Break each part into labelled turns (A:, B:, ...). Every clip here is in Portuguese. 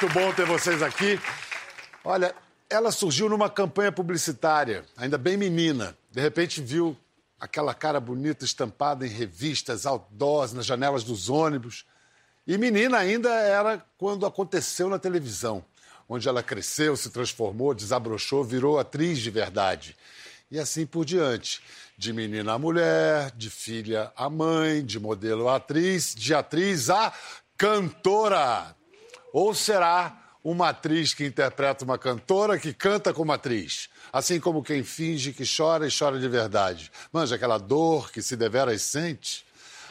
A: Muito bom ter vocês aqui. Olha, ela surgiu numa campanha publicitária, ainda bem menina. De repente viu aquela cara bonita estampada em revistas, outdoors, nas janelas dos ônibus. E menina ainda era quando aconteceu na televisão, onde ela cresceu, se transformou, desabrochou, virou atriz de verdade. E assim por diante. De menina a mulher, de filha a mãe, de modelo a atriz, de atriz a cantora. Ou será uma atriz que interpreta uma cantora que canta como atriz? Assim como quem finge que chora e chora de verdade. Manja aquela dor que se deveras sente?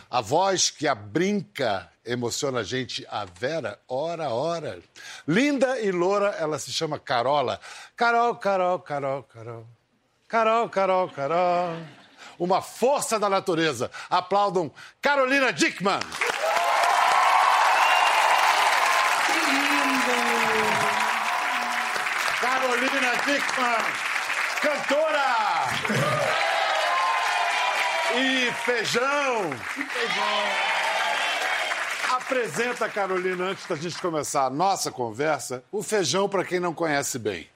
A: A voz que a brinca emociona a gente, a Vera, ora, ora. Linda e loura, ela se chama Carola. Carol, Carol, Carol, Carol. Carol, Carol, Carol. Uma força da natureza. Aplaudam Carolina Dickman. Dickman, cantora! E feijão! feijão! Apresenta, Carolina, antes da gente começar a nossa conversa, o feijão para quem não conhece bem.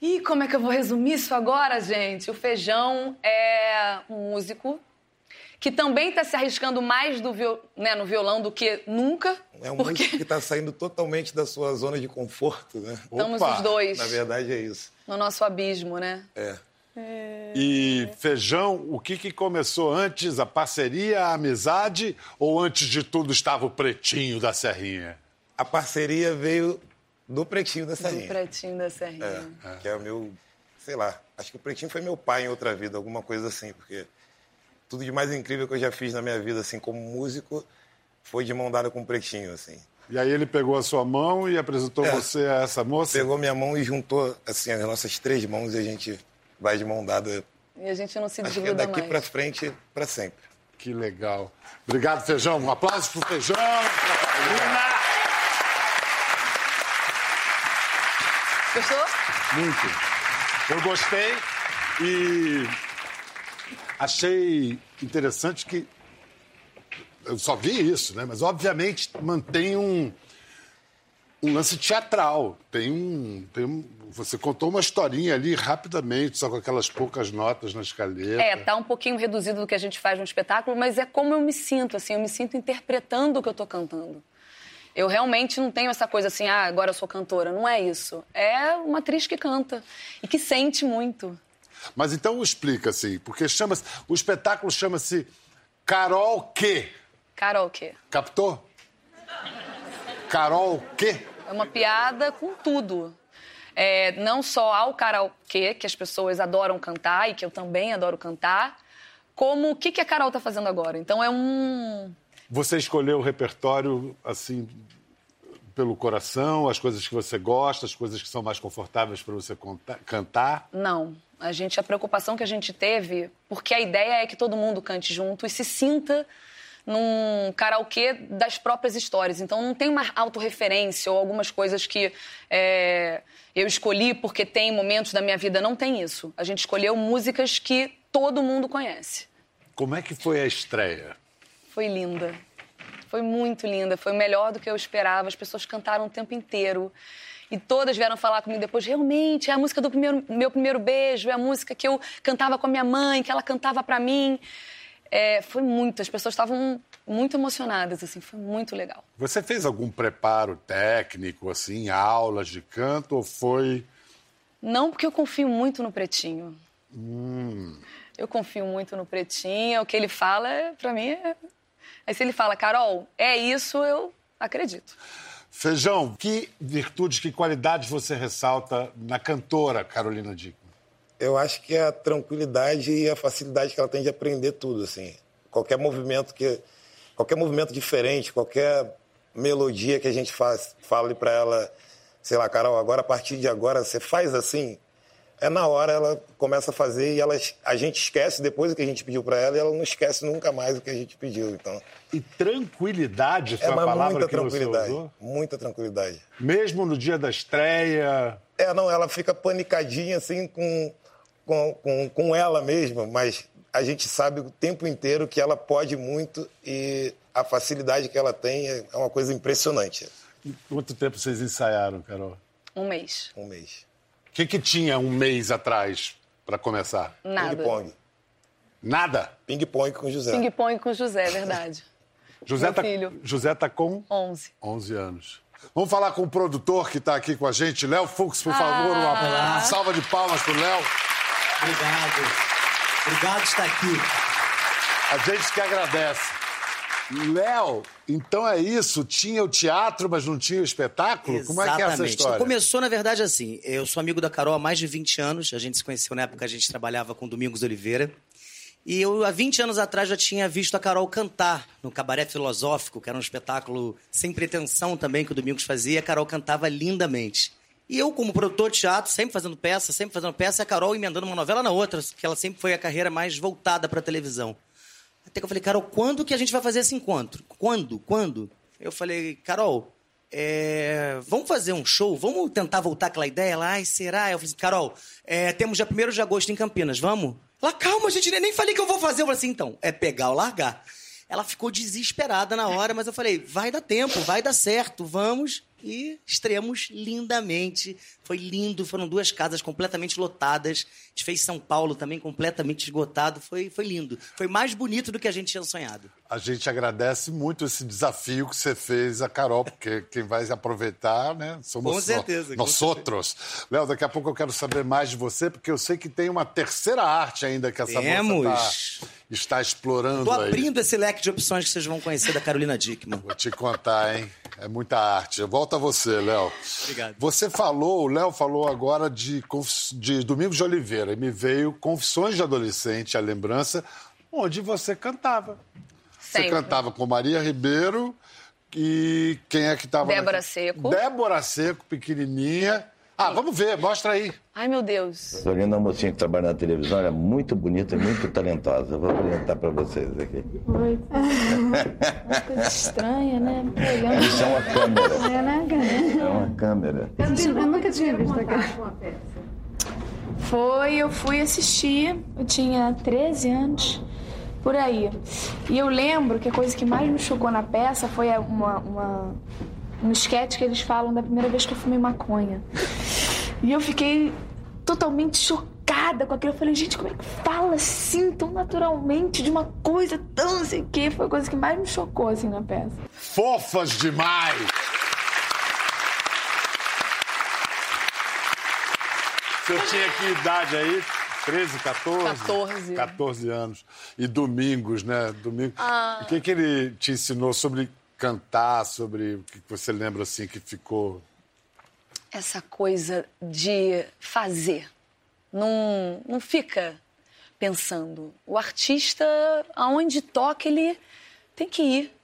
B: E como é que eu vou resumir isso agora, gente? O Feijão é um músico que também está se arriscando mais do viol... né, no violão do que nunca.
C: É um
B: porque...
C: músico que está saindo totalmente da sua zona de conforto, né?
B: Estamos
A: Opa!
B: os dois
C: Na verdade é isso.
B: no nosso abismo, né?
C: É.
A: E feijão, o que, que começou antes? A parceria, a amizade? Ou antes de tudo estava o pretinho da Serrinha?
C: A parceria veio do Pretinho da
B: Do
C: Serrinha.
B: pretinho da Serrinha.
C: É, que é o meu, sei lá, acho que o Pretinho foi meu pai em outra vida, alguma coisa assim, porque tudo de mais incrível que eu já fiz na minha vida, assim, como músico, foi de mão dada com o Pretinho, assim.
A: E aí ele pegou a sua mão e apresentou
C: É.
A: você a essa moça?
C: Pegou minha mão e juntou, assim, as nossas três mãos e a gente vai de mão dada,
B: E a gente não se
C: acho que é
B: desgruda
C: daqui
B: mais.
C: pra frente, pra sempre.
A: Que legal. Obrigado, Feijão. Um aplauso pro Feijão. pra.
B: Gostou?
A: Muito. Eu gostei e achei interessante que eu só vi isso, né? Mas obviamente mantém um um lance teatral. Tem um, tem um você contou uma historinha ali rapidamente, só com aquelas poucas notas na escaleta.
B: É, tá um pouquinho reduzido do que a gente faz no espetáculo, mas é como eu me sinto, assim, eu me sinto interpretando o que eu tô cantando. Eu realmente não tenho essa coisa assim, ah, agora eu sou cantora. Não é isso. É uma atriz que canta e que sente muito.
A: Mas então explica assim, porque chama o espetáculo chama-se Carol quê?
B: Carol, quê?
A: Captou? Carol quê?
B: É uma piada com tudo. É, não só ao karaokê, que as pessoas adoram cantar e que eu também adoro cantar, como o que, que a Carol tá fazendo agora. Então é um.
A: Você escolheu o repertório assim pelo coração, as coisas que você gosta, as coisas que são mais confortáveis para você conta- cantar.
B: Não. A gente, a preocupação que a gente teve, porque a ideia é que todo mundo cante junto e se sinta num karaokê das próprias histórias. Então não tem uma autorreferência ou algumas coisas que é, eu escolhi porque tem momentos da minha vida. Não tem isso. A gente escolheu músicas que todo mundo conhece.
A: Como é que foi a estreia?
B: Foi linda. Foi muito linda. Foi melhor do que eu esperava. As pessoas cantaram o tempo inteiro. E todas vieram falar comigo depois, realmente, é a música do primeiro- meu primeiro beijo, é a música que eu cantava com a minha mãe, que ela cantava pra mim. É, foi muito, as pessoas estavam muito emocionadas, assim, foi muito legal.
A: Você fez algum preparo técnico, assim, aulas de canto, ou foi.
B: Não porque eu confio muito no Pretinho.
A: Hum.
B: Eu confio muito no Pretinho, o que ele fala, pra mim, é... Aí se ele fala, Carol, é isso, eu acredito.
A: Feijão, que virtudes, que qualidades você ressalta na cantora Carolina Dickman?
C: Eu acho que é a tranquilidade e a facilidade que ela tem de aprender tudo, assim. Qualquer movimento que qualquer movimento diferente, qualquer melodia que a gente faz, fale para ela, sei lá, Carol, agora a partir de agora você faz assim, é na hora ela começa a fazer e ela, a gente esquece depois do que a gente pediu para ela e ela não esquece nunca mais o que a gente pediu. Então,
A: E tranquilidade foi
C: é
A: a
C: uma
A: palavra
C: muita
A: que você
C: tranquilidade,
A: usou?
C: muita tranquilidade.
A: Mesmo no dia da estreia.
C: É, não, ela fica panicadinha assim com, com, com, com ela mesma, mas a gente sabe o tempo inteiro que ela pode muito e a facilidade que ela tem é uma coisa impressionante.
A: Quanto tempo vocês ensaiaram, Carol?
B: Um mês.
C: Um mês.
A: O que, que tinha um mês atrás para começar?
B: Nada.
C: Ping-pong.
A: Nada.
C: Ping-pong com o José.
B: Ping-pong com o José, é verdade.
A: José tá,
B: filho.
A: José tá com
B: 11.
A: 11 anos. Vamos falar com o produtor que está aqui com a gente, Léo Fux, por favor. Uma, uma salva de palmas pro Léo.
D: Obrigado. Obrigado por estar aqui.
A: A gente que agradece. Léo, então é isso. Tinha o teatro, mas não tinha o espetáculo? Como é que é essa
D: Exatamente.
A: história?
D: Então, começou, na verdade, assim. Eu sou amigo da Carol há mais de 20 anos. A gente se conheceu na época, a gente trabalhava com Domingos Oliveira. E eu, há 20 anos atrás, já tinha visto a Carol cantar no Cabaré Filosófico, que era um espetáculo sem pretensão também que o Domingos fazia. A Carol cantava lindamente. E eu, como produtor de teatro, sempre fazendo peça, sempre fazendo peça, e a Carol emendando uma novela na outra, que ela sempre foi a carreira mais voltada para televisão. Até que eu falei, Carol, quando que a gente vai fazer esse encontro? Quando? Quando? Eu falei, Carol, é, vamos fazer um show? Vamos tentar voltar aquela ideia lá? Ai, será? Eu falei, assim, Carol, é, temos dia 1 de agosto em Campinas, vamos? Ela, calma, gente, nem falei que eu vou fazer. Eu falei assim, então, é pegar ou largar. Ela ficou desesperada na hora, mas eu falei, vai dar tempo, vai dar certo, vamos. E estreamos lindamente. Foi lindo, foram duas casas completamente lotadas. A gente fez São Paulo também completamente esgotado. Foi, foi lindo. Foi mais bonito do que a gente tinha sonhado.
A: A gente agradece muito esse desafio que você fez a Carol, porque quem vai aproveitar, né? Somos
D: Com certeza,
A: nós outros. Léo, daqui a pouco eu quero saber mais de você, porque eu sei que tem uma terceira arte ainda que essa
D: Temos.
A: moça tá, está explorando aí.
D: abrindo esse leque de opções que vocês vão conhecer da Carolina Dickman.
A: Vou te contar, hein? É muita arte. Volta a você, Léo.
D: Obrigado.
A: Você falou, o Léo falou agora de, de Domingos de Oliveira e me veio Confissões de Adolescente, a lembrança, onde você cantava. Você
B: Sempre.
A: cantava com Maria Ribeiro e quem é que estava?
B: Débora Seco.
A: Débora Seco, pequenininha. Ah, vamos ver, mostra aí.
B: Ai, meu Deus.
E: Essa linda mocinha que trabalha na televisão, ela é muito bonita e muito talentosa. Eu vou apresentar para vocês aqui.
F: Oi. Uma coisa estranha, né? Olhando.
E: Isso é uma câmera.
F: É, né, cara?
E: É uma câmera.
F: Eu nunca tinha visto a. Foi, eu fui assistir, eu tinha 13 anos, por aí. E eu lembro que a coisa que mais me chocou na peça foi uma, uma, um esquete que eles falam da primeira vez que eu fumei maconha. E eu fiquei totalmente chocada com aquilo. Eu falei, gente, como é que fala assim, tão naturalmente, de uma coisa tão não sei o quê? Foi a coisa que mais me chocou, assim, na peça.
A: Fofas demais! Você tinha que idade aí? 13, 14?
B: 14.
A: 14 anos. E Domingos, né? Domingo.
B: Ah.
A: O que, que ele te ensinou sobre cantar, sobre o que você lembra assim que ficou.
B: Essa coisa de fazer. Não, não fica pensando. O artista, aonde toca, ele tem que ir.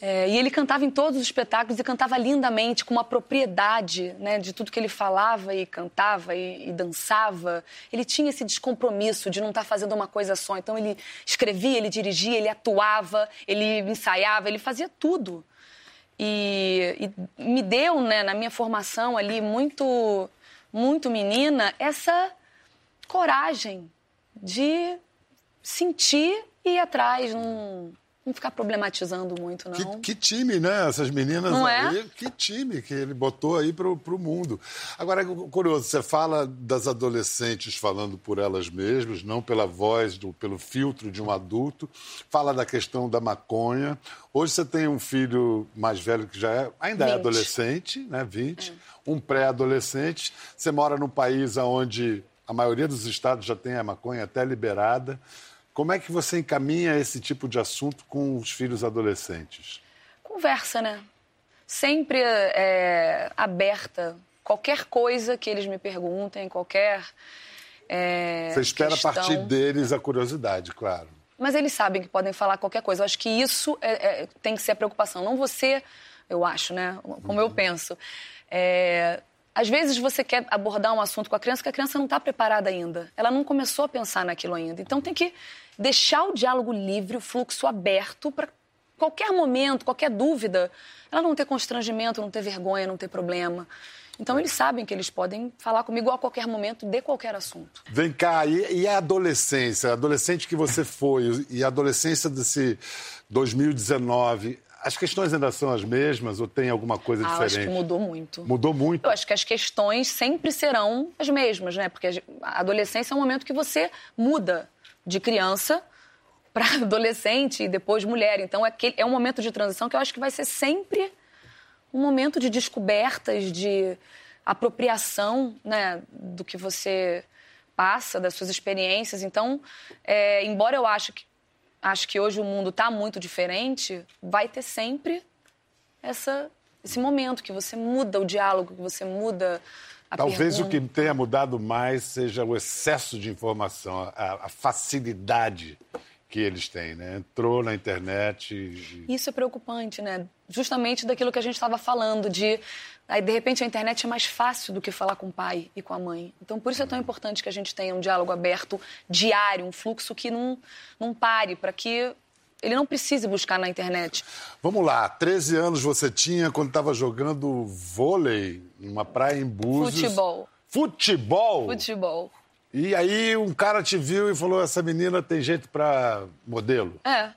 B: É, e ele cantava em todos os espetáculos e cantava lindamente, com uma propriedade né, de tudo que ele falava e cantava e, e dançava. Ele tinha esse descompromisso de não estar fazendo uma coisa só. Então ele escrevia, ele dirigia, ele atuava, ele ensaiava, ele fazia tudo. E, e me deu, né, na minha formação ali, muito, muito menina, essa coragem de sentir e ir atrás, não, não ficar problematizando muito, não.
A: Que, que time, né? Essas meninas
B: Não é?
A: aí. Que time que ele botou aí pro, pro mundo. Agora, curioso, você fala das adolescentes falando por elas mesmas, não pela voz, do, pelo filtro de um adulto. Fala da questão da maconha. Hoje você tem um filho mais velho que já é, ainda é
B: 20.
A: adolescente, né? 20. Um pré-adolescente. Você mora num país onde a maioria dos estados já tem a maconha até liberada. Como é que você encaminha esse tipo de assunto com os filhos adolescentes?
B: Conversa, né? Sempre é, aberta. Qualquer coisa que eles me perguntem, qualquer. é,
A: Você espera
B: questão.
A: a partir deles a curiosidade, claro.
B: Mas eles sabem que podem falar qualquer coisa. Eu acho que isso é- é- tem que ser a preocupação. Não você, eu acho, né? Como eu penso. É, às vezes você quer abordar um assunto com a criança que a criança não está preparada ainda. Ela não começou a pensar naquilo ainda. Então tem que deixar o diálogo livre, o fluxo aberto para qualquer momento, qualquer dúvida, ela não ter constrangimento, não ter vergonha, não ter problema. Então eles sabem que eles podem falar comigo a qualquer momento de qualquer assunto.
A: Vem cá, e, e a adolescência? A adolescente que você foi e a adolescência desse 2019, as questões ainda são as mesmas ou tem alguma coisa
B: Ah, eu
A: diferente?
B: acho que mudou muito.
A: Mudou muito.
B: Eu acho que as questões sempre serão as mesmas, né? Porque a adolescência é um momento que você muda de criança para adolescente e depois mulher. Então é, aquele- é um momento de transição que eu acho que vai ser sempre um momento de descobertas, de apropriação, né, do que você passa, das suas experiências. Então, é, embora eu acho que acho que hoje o mundo está muito diferente, vai ter sempre essa, esse momento que você muda o diálogo, que você muda a
A: Talvez o
B: pergunta.
A: que tenha mudado mais seja o excesso de informação, a, a facilidade que eles têm, né? Entrou na internet e...
B: Isso é preocupante, né? Justamente daquilo que a gente estava falando, de aí de repente a internet é mais fácil do que falar com o pai e com a mãe. Então por isso é tão importante que a gente tenha um diálogo aberto diário, um fluxo que não, não pare, para que ele não precise buscar na internet.
A: Vamos lá, 13 anos você tinha quando estava jogando vôlei numa praia em Búzios.
B: Futebol.
A: Futebol?
B: Futebol.
A: E aí um cara te viu e falou, essa menina tem jeito para modelo.
B: É.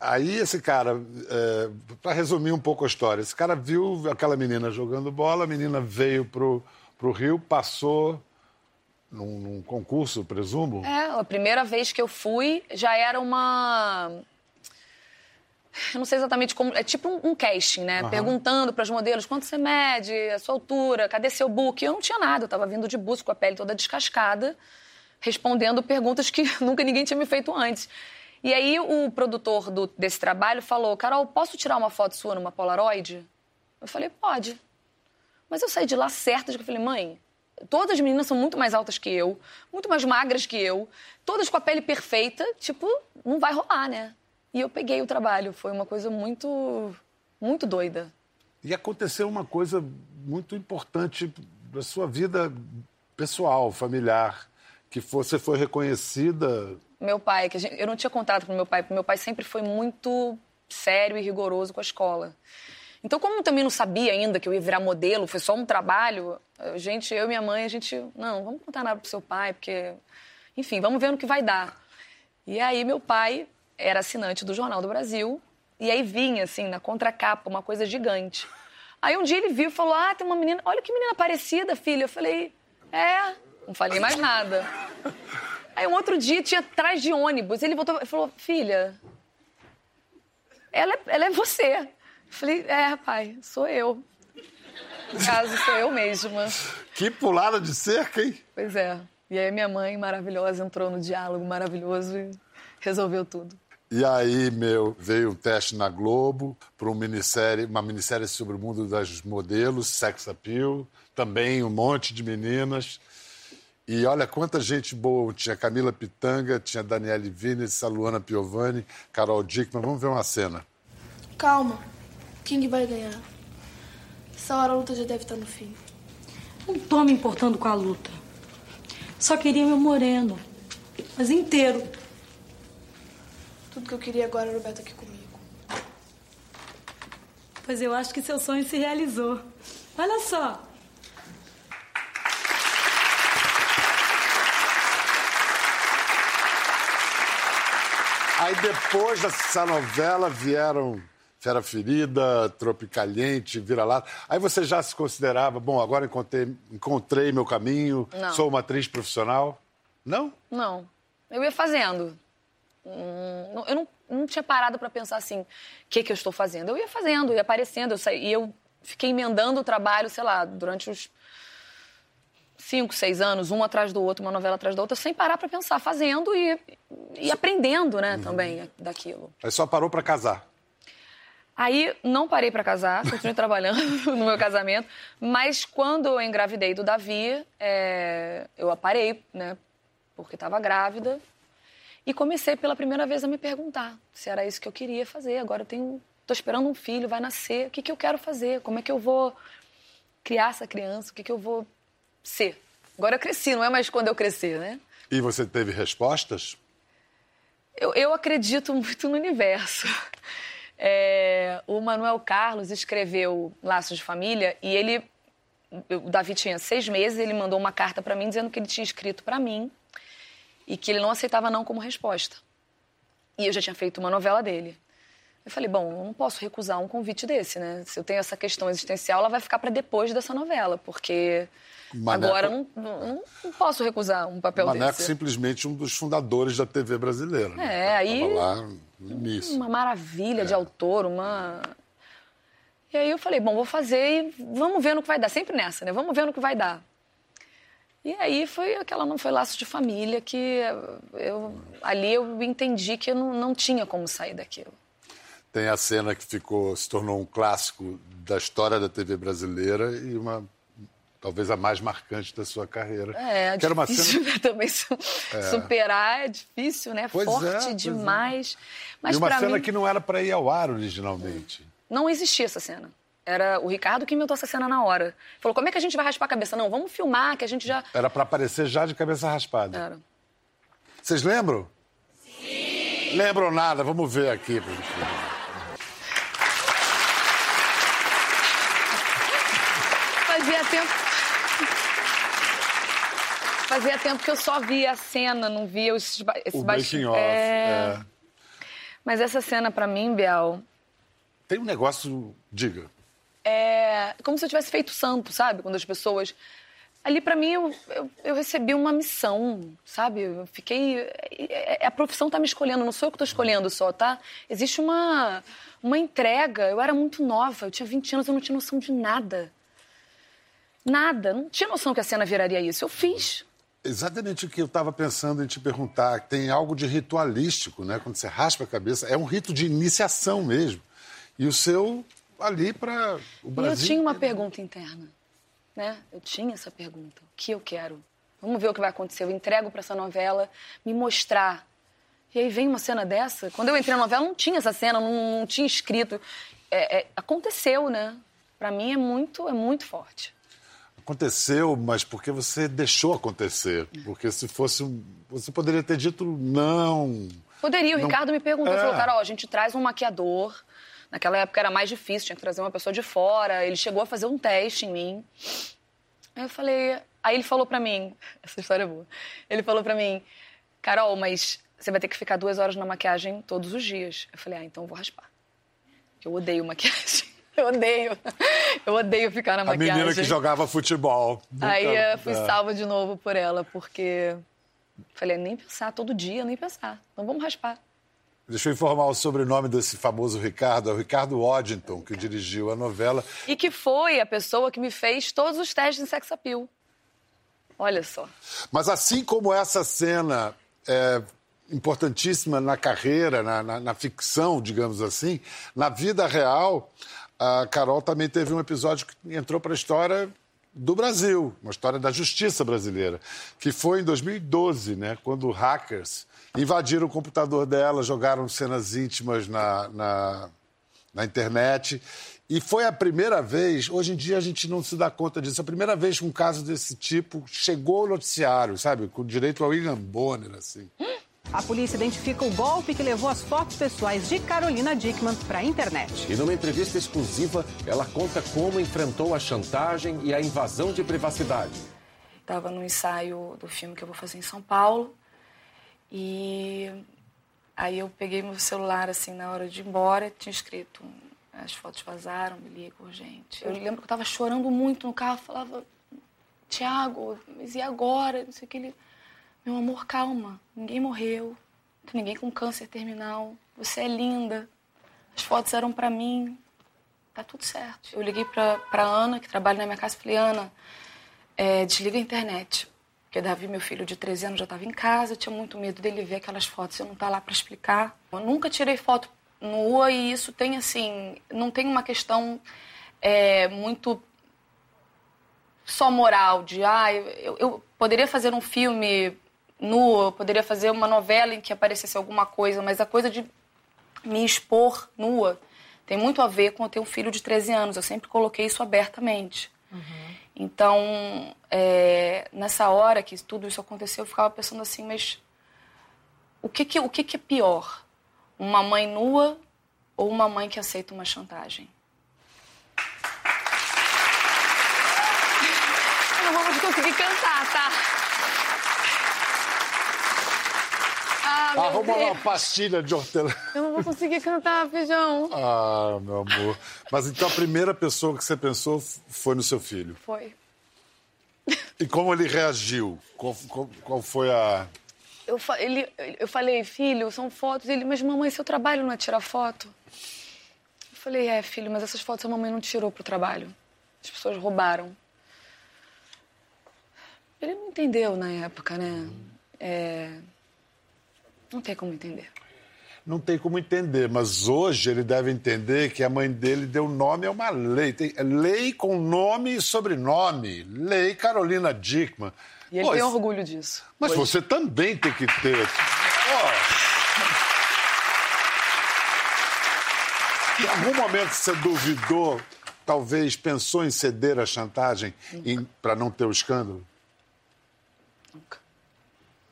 A: Aí esse cara, é, para resumir um pouco a história, esse cara viu aquela menina jogando bola, a menina veio pro, pro Rio, passou num, num concurso, presumo.
B: É, a primeira vez que eu fui já era uma. Eu não sei exatamente como. É tipo um, um casting, né? Perguntando para os modelos quanto você mede, a sua altura, cadê seu book? Eu não tinha nada, eu tava vindo de buço com a pele toda descascada, respondendo perguntas que nunca ninguém tinha me feito antes. E aí o produtor do- desse trabalho falou: Carol, posso tirar uma foto sua numa Polaroid? Eu falei: pode. Mas eu saí de lá certa de que eu falei, mãe, todas as meninas são muito mais altas que eu, muito mais magras que eu, todas com a pele perfeita, tipo, não vai rolar, né? E eu peguei o trabalho, foi uma coisa muito, muito doida.
A: E aconteceu uma coisa muito importante da sua vida pessoal, familiar, que você foi reconhecida.
B: Meu pai, que gente- eu não tinha contato com meu pai, porque meu pai sempre foi muito sério e rigoroso com a escola. Então, como eu também não sabia ainda que eu ia virar modelo, foi só um trabalho, a gente, eu e minha mãe, a gente, não, vamos contar nada pro seu pai, porque, enfim, vamos ver no que vai dar. E aí, meu pai era assinante do Jornal do Brasil, e aí vinha, assim, na contracapa, uma coisa gigante. Aí um dia ele viu e falou: Ah, tem uma menina, olha que menina parecida, filha. Eu falei: É, não falei mais nada. Aí um outro dia tinha atrás de ônibus. Ele voltou e falou: Filha, ela é, ela é você. Eu falei: É, pai, sou eu. No caso, sou eu mesma.
A: Que pulada de cerca, hein?
B: Pois é. E aí minha mãe maravilhosa entrou no diálogo maravilhoso e resolveu tudo.
A: E aí, meu, veio um teste na Globo para uma minissérie, uma minissérie sobre o mundo das modelos, sex appeal, também um monte de meninas. E olha quanta gente boa. Tinha Camila Pitanga, tinha Daniele Vines, a Luana Piovani, Carol Dickman. Vamos ver uma cena.
F: Calma. Quem que vai ganhar? Essa hora a luta já deve estar no fim.
G: Não tô me importando com a luta. Só queria meu moreno. Mas inteiro.
F: Tudo que eu queria agora era o Beto aqui comigo.
G: Pois eu acho que seu sonho se realizou. Olha só.
A: Aí depois dessa novela vieram Fera Ferida, Tropicaliente, Vira-Lata. Aí você já se considerava, bom, agora encontrei, encontrei meu caminho,
B: Não.
A: sou uma atriz profissional? Não?
B: Não. Eu ia fazendo. Hum, eu não, não tinha parado para pensar assim, o que, que eu estou fazendo? Eu ia fazendo, ia aparecendo. Eu saí, e eu fiquei emendando o trabalho, sei lá, durante os cinco, seis anos, um atrás do outro, uma novela atrás da outra, sem parar para pensar, fazendo e, e aprendendo, né, também daquilo.
A: Aí só parou para casar.
B: Aí não parei para casar, continuei trabalhando no meu casamento, mas quando eu engravidei do Davi, é, eu parei, né? Porque estava grávida e comecei pela primeira vez a me perguntar se era isso que eu queria fazer. Agora eu tenho, tô esperando um filho, vai nascer, o que que eu quero fazer? Como é que eu vou criar essa criança? O que que eu vou ser? Agora eu cresci, não é mais quando eu crescer, né?
A: E você teve respostas?
B: Eu, eu acredito muito no universo. É, o Manuel Carlos escreveu Laços de Família e ele. O Davi tinha seis meses, ele mandou uma carta para mim dizendo que ele tinha escrito para mim e que ele não aceitava não como resposta. E eu já tinha feito uma novela dele. Eu falei, bom, eu não posso recusar um convite desse, né? Se eu tenho essa questão existencial, ela vai ficar para depois dessa novela, porque
A: Maneco,
B: agora não, não, não, posso recusar um papel
A: Maneco
B: desse.
A: simplesmente um dos fundadores da TV brasileira.
B: É,
A: né?
B: aí... Uma maravilha é. de autor, uma... E aí eu falei, bom, vou fazer e vamos ver no que vai dar. Sempre nessa, né? Vamos ver no que vai dar. E aí foi aquela não foi laço de família que eu ali eu entendi que eu não, não tinha como sair daquilo.
A: Tem a cena que ficou se tornou um clássico da história da TV brasileira e uma talvez a mais marcante da sua carreira.
B: É,
A: que
B: difícil
A: uma cena...
B: né, também su é. superar, é difícil, né?
A: Pois
B: Forte
A: é,
B: demais.
A: É.
B: Mas
A: e uma cena
B: mim...
A: que não era para ir ao ar originalmente.
B: Não existia essa cena. Era o Ricardo que inventou essa cena na hora. Falou, como é que a gente vai raspar a cabeça? Não, vamos filmar, que a gente já...
A: Era para aparecer já de cabeça raspada.
B: Era.
A: Vocês lembram? Sim! Lembram nada, vamos ver aqui.
B: Fazia tempo... Fazia tempo que eu só via a cena, não via esse, esse
A: o making off,
B: é...
A: é.
B: Mas essa cena, para mim, Biel...
A: Tem um negócio... Diga
B: é como se eu tivesse feito santo, sabe? Quando as pessoas. Ali, para mim, eu, eu, eu, recebi uma missão, sabe? Eu fiquei. É, a profissão tá me escolhendo, não sou eu que tô escolhendo só, tá? Existe uma, uma entrega. Eu era muito nova, eu tinha 20 anos, eu não tinha noção de nada. Nada. Não tinha noção que a cena viraria isso. Eu fiz.
A: Exatamente o que eu estava pensando em te perguntar. Tem algo de ritualístico, né? Quando você raspa a cabeça. É um rito de iniciação mesmo. E o seu ali para o Brasil.
B: E eu tinha uma pergunta interna, né? Eu tinha essa pergunta. O que eu quero? Vamos ver o que vai acontecer. Eu entrego para essa novela me mostrar. E aí vem uma cena dessa. Quando eu entrei na novela, não tinha essa cena, não, não tinha escrito. É, é, aconteceu, né? Para mim é muito, é muito forte.
A: Aconteceu, mas porque você deixou acontecer. Porque se fosse. Você poderia ter dito não.
B: Poderia. O
A: não...
B: Ricardo me perguntou,
A: é.
B: falou, Carol, a gente traz um maquiador Naquela época era mais difícil, tinha que trazer uma pessoa de fora. Ele chegou a fazer um teste em mim. Aí eu falei. Aí ele falou pra mim. Essa história é boa. Ele falou pra mim: Carol, mas você vai ter que ficar duas horas na maquiagem todos os dias. Eu falei: Ah, então eu vou raspar. Eu odeio maquiagem. Eu odeio. Eu odeio ficar na maquiagem.
A: A menina que jogava futebol.
B: Aí eu fui salva de novo por ela, porque. Falei, nem pensar todo dia, nem pensar. Então vamos raspar.
A: Deixa eu informar o sobrenome desse famoso Ricardo, é o Ricardo Waddington, que dirigiu a novela.
B: E que foi a pessoa que me fez todos os testes em sex appeal. Olha só.
A: Mas assim como essa cena é importantíssima na carreira, na, na, na ficção, digamos assim, na vida real, a Carol também teve um episódio que entrou para a história do Brasil, uma história da justiça brasileira, que foi em 2012, né, quando hackers invadiram o computador dela, jogaram cenas íntimas na, na, na internet. E foi a primeira vez, hoje em dia a gente não se dá conta disso, a primeira vez que um caso desse tipo chegou ao noticiário, sabe? Com direito ao William Bonner, assim.
H: A polícia identifica o golpe que levou as fotos pessoais de Carolina Dickman para a internet.
I: E numa entrevista exclusiva, ela conta como enfrentou a chantagem e a invasão de privacidade.
B: Estava no ensaio do filme que eu vou fazer em São Paulo. E aí eu peguei meu celular assim na hora de ir embora, tinha escrito as fotos vazaram, me liga urgente. Eu lembro que eu estava chorando muito no carro, falava, Tiago, mas e agora? Não sei o que ele. Meu amor, calma, ninguém morreu, ninguém com câncer terminal, você é linda, as fotos eram para mim, tá tudo certo. Eu liguei pra, pra Ana, que trabalha na minha casa, e falei, Ana, é, desliga a internet. Porque Davi, meu filho de 13 anos, já estava em casa, eu tinha muito medo dele ver aquelas fotos, eu não tá lá para explicar. Eu nunca tirei foto nua e isso tem assim, não tem uma questão é, muito só moral de, ah, eu, eu poderia fazer um filme nua, eu poderia fazer uma novela em que aparecesse alguma coisa, mas a coisa de me expor nua tem muito a ver com eu ter um filho de 13 anos. Eu sempre coloquei isso abertamente. Uhum. Então, é, nessa hora que tudo isso aconteceu, eu ficava pensando assim, mas o que, que, o que, que é pior? Uma mãe nua ou uma mãe que aceita uma chantagem? Eu não vou conseguir cantar, tá? Ah, meu
A: Arruma uma pastilha de hortelã.
B: Eu não vou conseguir cantar, feijão.
A: Ah, meu amor. Mas então a primeira pessoa que você pensou foi no seu filho.
B: Foi.
A: E como ele reagiu? Qual, qual- qual foi a.
B: Eu, ele, eu falei, filho, são fotos. Ele, mas mamãe, seu trabalho não é tirar foto? Eu falei, é, filho, mas essas fotos a mamãe não tirou pro trabalho. As pessoas roubaram. Ele não entendeu na época, né? É... Não tem como entender.
A: Não tem como entender, mas hoje ele deve entender que a mãe dele deu nome a uma lei. Tem, é lei com nome e sobrenome. Lei Carolina Dickman.
B: E ele
A: Pô,
B: tem orgulho disso.
A: Mas você também tem que ter. Ó. Em algum momento você duvidou, talvez pensou em ceder à chantagem para não ter o escândalo?
B: Nunca.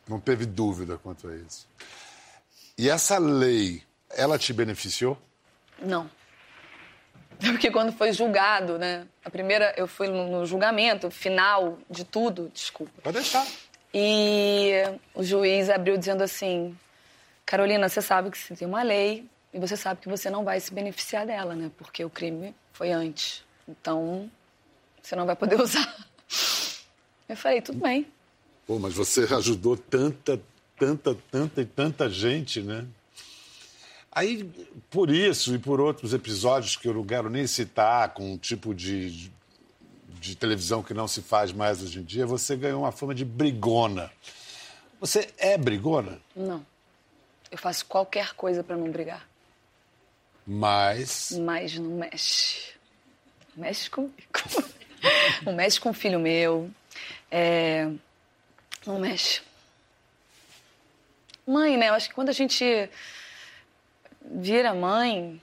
A: Não teve dúvida quanto a isso. E essa lei, ela te beneficiou?
B: Não. Porque quando foi julgado, né? A primeira, eu fui no, julgamento final de tudo, desculpa.
A: Pode deixar.
B: E o juiz abriu dizendo assim: Carolina, você sabe que você tem uma lei e você sabe que você não vai se beneficiar dela, né? Porque o crime foi antes. Então, você não vai poder usar. Eu falei: tudo bem.
A: Pô, mas você ajudou tanta, tanta, tanta e tanta gente, né? Aí, por isso e por outros episódios que eu não quero nem citar, com um tipo de, de televisão que não se faz mais hoje em dia, você ganhou uma fama de brigona. Você é brigona,
B: Não. Eu faço qualquer coisa pra não brigar.
A: mas
B: Mas não mexe. Mexe comigo. Não mexe com o filho meu. É, Não mexe. Mãe, né? Eu acho que quando a gente vira mãe,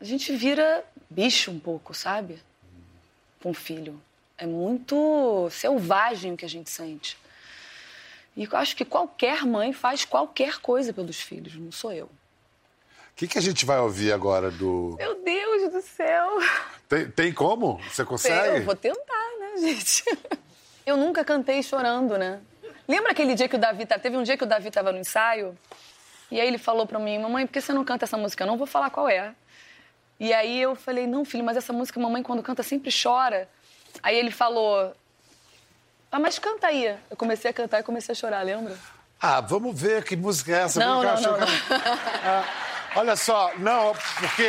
B: a gente vira bicho um pouco, sabe? Com o filho. É muito selvagem o que a gente sente. E eu acho que qualquer mãe faz qualquer coisa pelos filhos, não sou eu.
A: o que, que a gente vai ouvir agora do.
B: Meu Deus do céu!
A: Tem, tem como? Você consegue?
B: Eu vou tentar, né, gente? Eu nunca cantei chorando, né? Lembra aquele dia que o Davi tá... Teve um dia que o Davi tava no ensaio e aí ele falou pra mim, mamãe, por que você não canta essa música? Eu não vou falar qual é. E aí eu falei, não, filho, mas essa música mamãe quando canta sempre chora. Aí ele falou, ah, mas canta aí. Eu comecei a cantar e comecei a chorar, lembra?
A: Ah, vamos ver que música é essa.
B: Não, não, não,
A: chega- Ah, olha só, não, porque.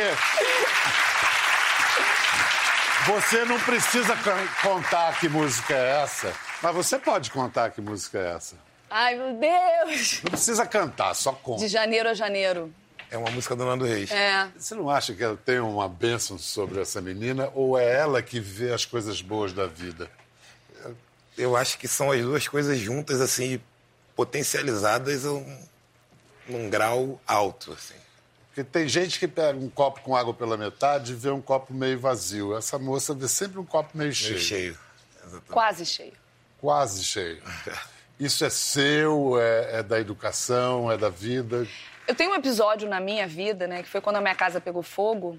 A: Você não precisa contar que música é essa, mas você pode contar que música é essa.
B: Ai, meu Deus!
A: Não precisa cantar, só conta.
B: De janeiro a janeiro.
C: É uma música do Nando Reis.
B: É.
A: Você não acha que ela tem uma bênção sobre essa menina ou é ela que vê as coisas boas da vida?
C: Eu acho que são as duas coisas juntas, assim, potencializadas a um- num grau alto, assim.
A: Porque tem gente que pega um copo com água pela metade e vê um copo meio vazio. Essa moça vê sempre um copo meio cheio.
C: Meio cheio.
B: Quase cheio.
A: Quase cheio. Isso é seu, é, é da educação, é da vida.
B: Eu tenho um episódio na minha vida, né, que foi quando a minha casa pegou fogo.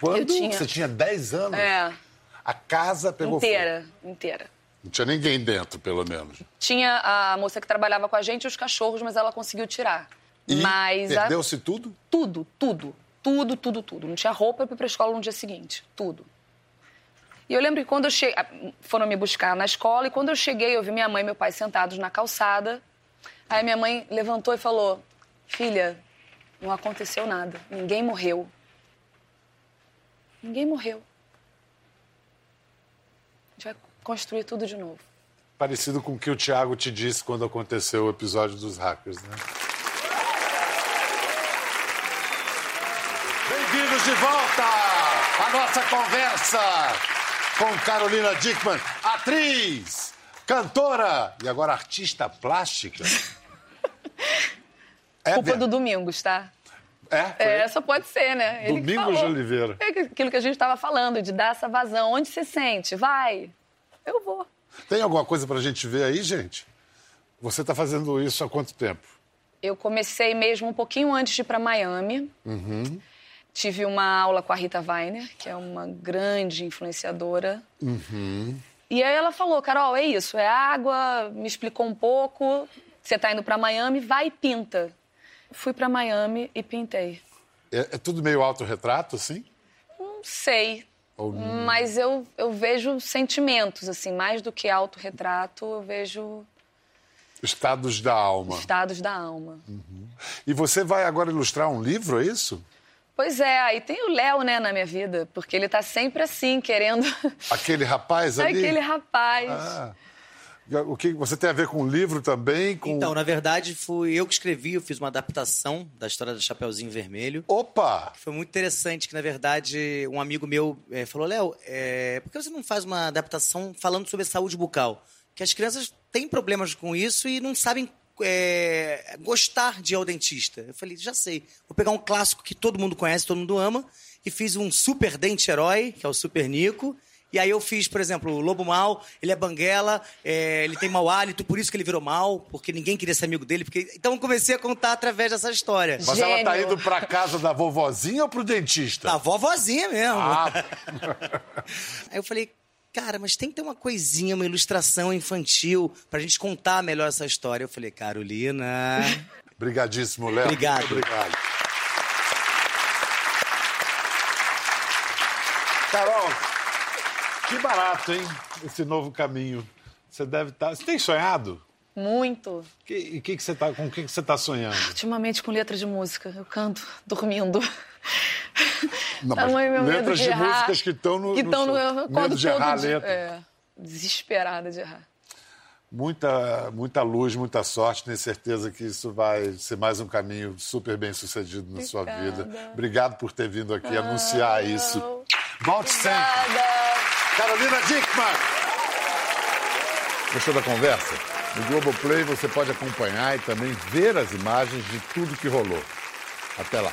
A: Quando
B: Eu tinha.
A: você tinha 10 anos,
B: É,
A: a casa pegou
B: inteira, inteira.
A: fogo. Não tinha ninguém dentro, pelo menos.
B: Tinha a moça que trabalhava com a gente e os cachorros, mas ela conseguiu tirar.
A: E
B: mas a-
A: perdeu-se tudo?
B: tudo, tudo, tudo, tudo, tudo. Não tinha roupa para ir pra escola no dia seguinte, tudo. E eu lembro que quando eu cheguei, foram me buscar na escola e quando eu cheguei, eu vi minha mãe e meu pai sentados na calçada. Aí minha mãe levantou e falou: "Filha, não aconteceu nada. Ninguém morreu. Ninguém morreu. A gente vai construir tudo de novo."
A: Parecido com o que o Thiago te disse quando aconteceu o episódio dos hackers, né? Bem-vindos de volta à nossa conversa com Carolina Dickman, atriz, cantora e agora artista plástica. É,
B: Culpa do Domingos, tá?
A: é,
B: É, só pode ser, né? Ele
A: Domingos de
B: falou.
A: Oliveira.
B: É aquilo que a gente estava falando, de dar essa vazão. Onde se sente? Vai. Eu vou.
A: Tem alguma coisa pra gente ver aí, gente? Você tá fazendo isso há quanto tempo?
B: Eu comecei mesmo um pouquinho antes de ir para Miami.
A: Uhum.
B: Tive uma aula com a Rita Weiner, que é uma grande influenciadora.
A: Uhum.
B: E aí ela falou, Carol, é isso, é água, me explicou um pouco. Você tá indo para Miami, vai e pinta. fui para Miami e pintei.
A: É, é tudo meio autorretrato, assim?
B: Não sei.
A: Ou...
B: Mas eu, eu vejo sentimentos, assim, mais do que autorretrato, eu vejo
A: Estados da alma.
B: estados da alma.
A: E você vai agora ilustrar um livro, é isso?
B: Pois é, aí tem o Léo, né, na minha vida, porque ele tá sempre assim, querendo.
A: Aquele rapaz ali?
B: Aquele rapaz.
A: Ah. O que você tem a ver com o livro também? Com...
D: Então, na verdade, fui eu que escrevi, eu fiz uma adaptação da história do Chapeuzinho Vermelho.
A: Opa!
D: Foi muito interessante que, na verdade, um amigo meu eh, falou, Léo, eh, por que você não faz uma adaptação falando sobre saúde bucal? Que as crianças têm problemas com isso e não sabem eh, gostar de ir ao dentista. Eu falei, já sei. Vou pegar um clássico que todo mundo conhece, todo mundo ama, e fiz um super dente herói, que é o Super Nico. E aí eu fiz, por exemplo, o Lobo Mal, ele é banguela, eh, ele tem mau hálito, por isso que ele virou mal, porque ninguém queria ser amigo dele. Porque... Então eu comecei a contar através dessa história.
A: Mas ela tá
B: Gênio.
A: indo pra casa da vovozinha ou pro dentista?
D: Da vovozinha mesmo.
A: Ah,
D: Aí eu falei, cara, mas tem que ter uma coisinha, uma ilustração infantil pra gente contar melhor essa história. Eu falei, Carolina.
A: brigadíssimo, Léo.
D: Obrigado.
A: Muito obrigado. Carol, que barato, hein? Esse novo caminho. Você deve estar. Você tem sonhado?
B: Muito.
A: Que- E que que você tá, com o que, que você está sonhando?
B: Ultimamente com letra de música. Eu canto dormindo.
A: Não, mas letras de
B: errar.
A: músicas que estão no-
B: Que estão no.
A: medo de errar
B: dia-
A: letra.
B: É, desesperada de errar.
A: Muita, muita luz, muita sorte. Tenho certeza que isso vai ser mais um caminho super bem sucedido na sua vida. Obrigado por ter vindo aqui anunciar isso. Volte sempre. Carolina Dickman. Gostou da conversa? No Globoplay você pode acompanhar e também ver as imagens de tudo que rolou. Até lá.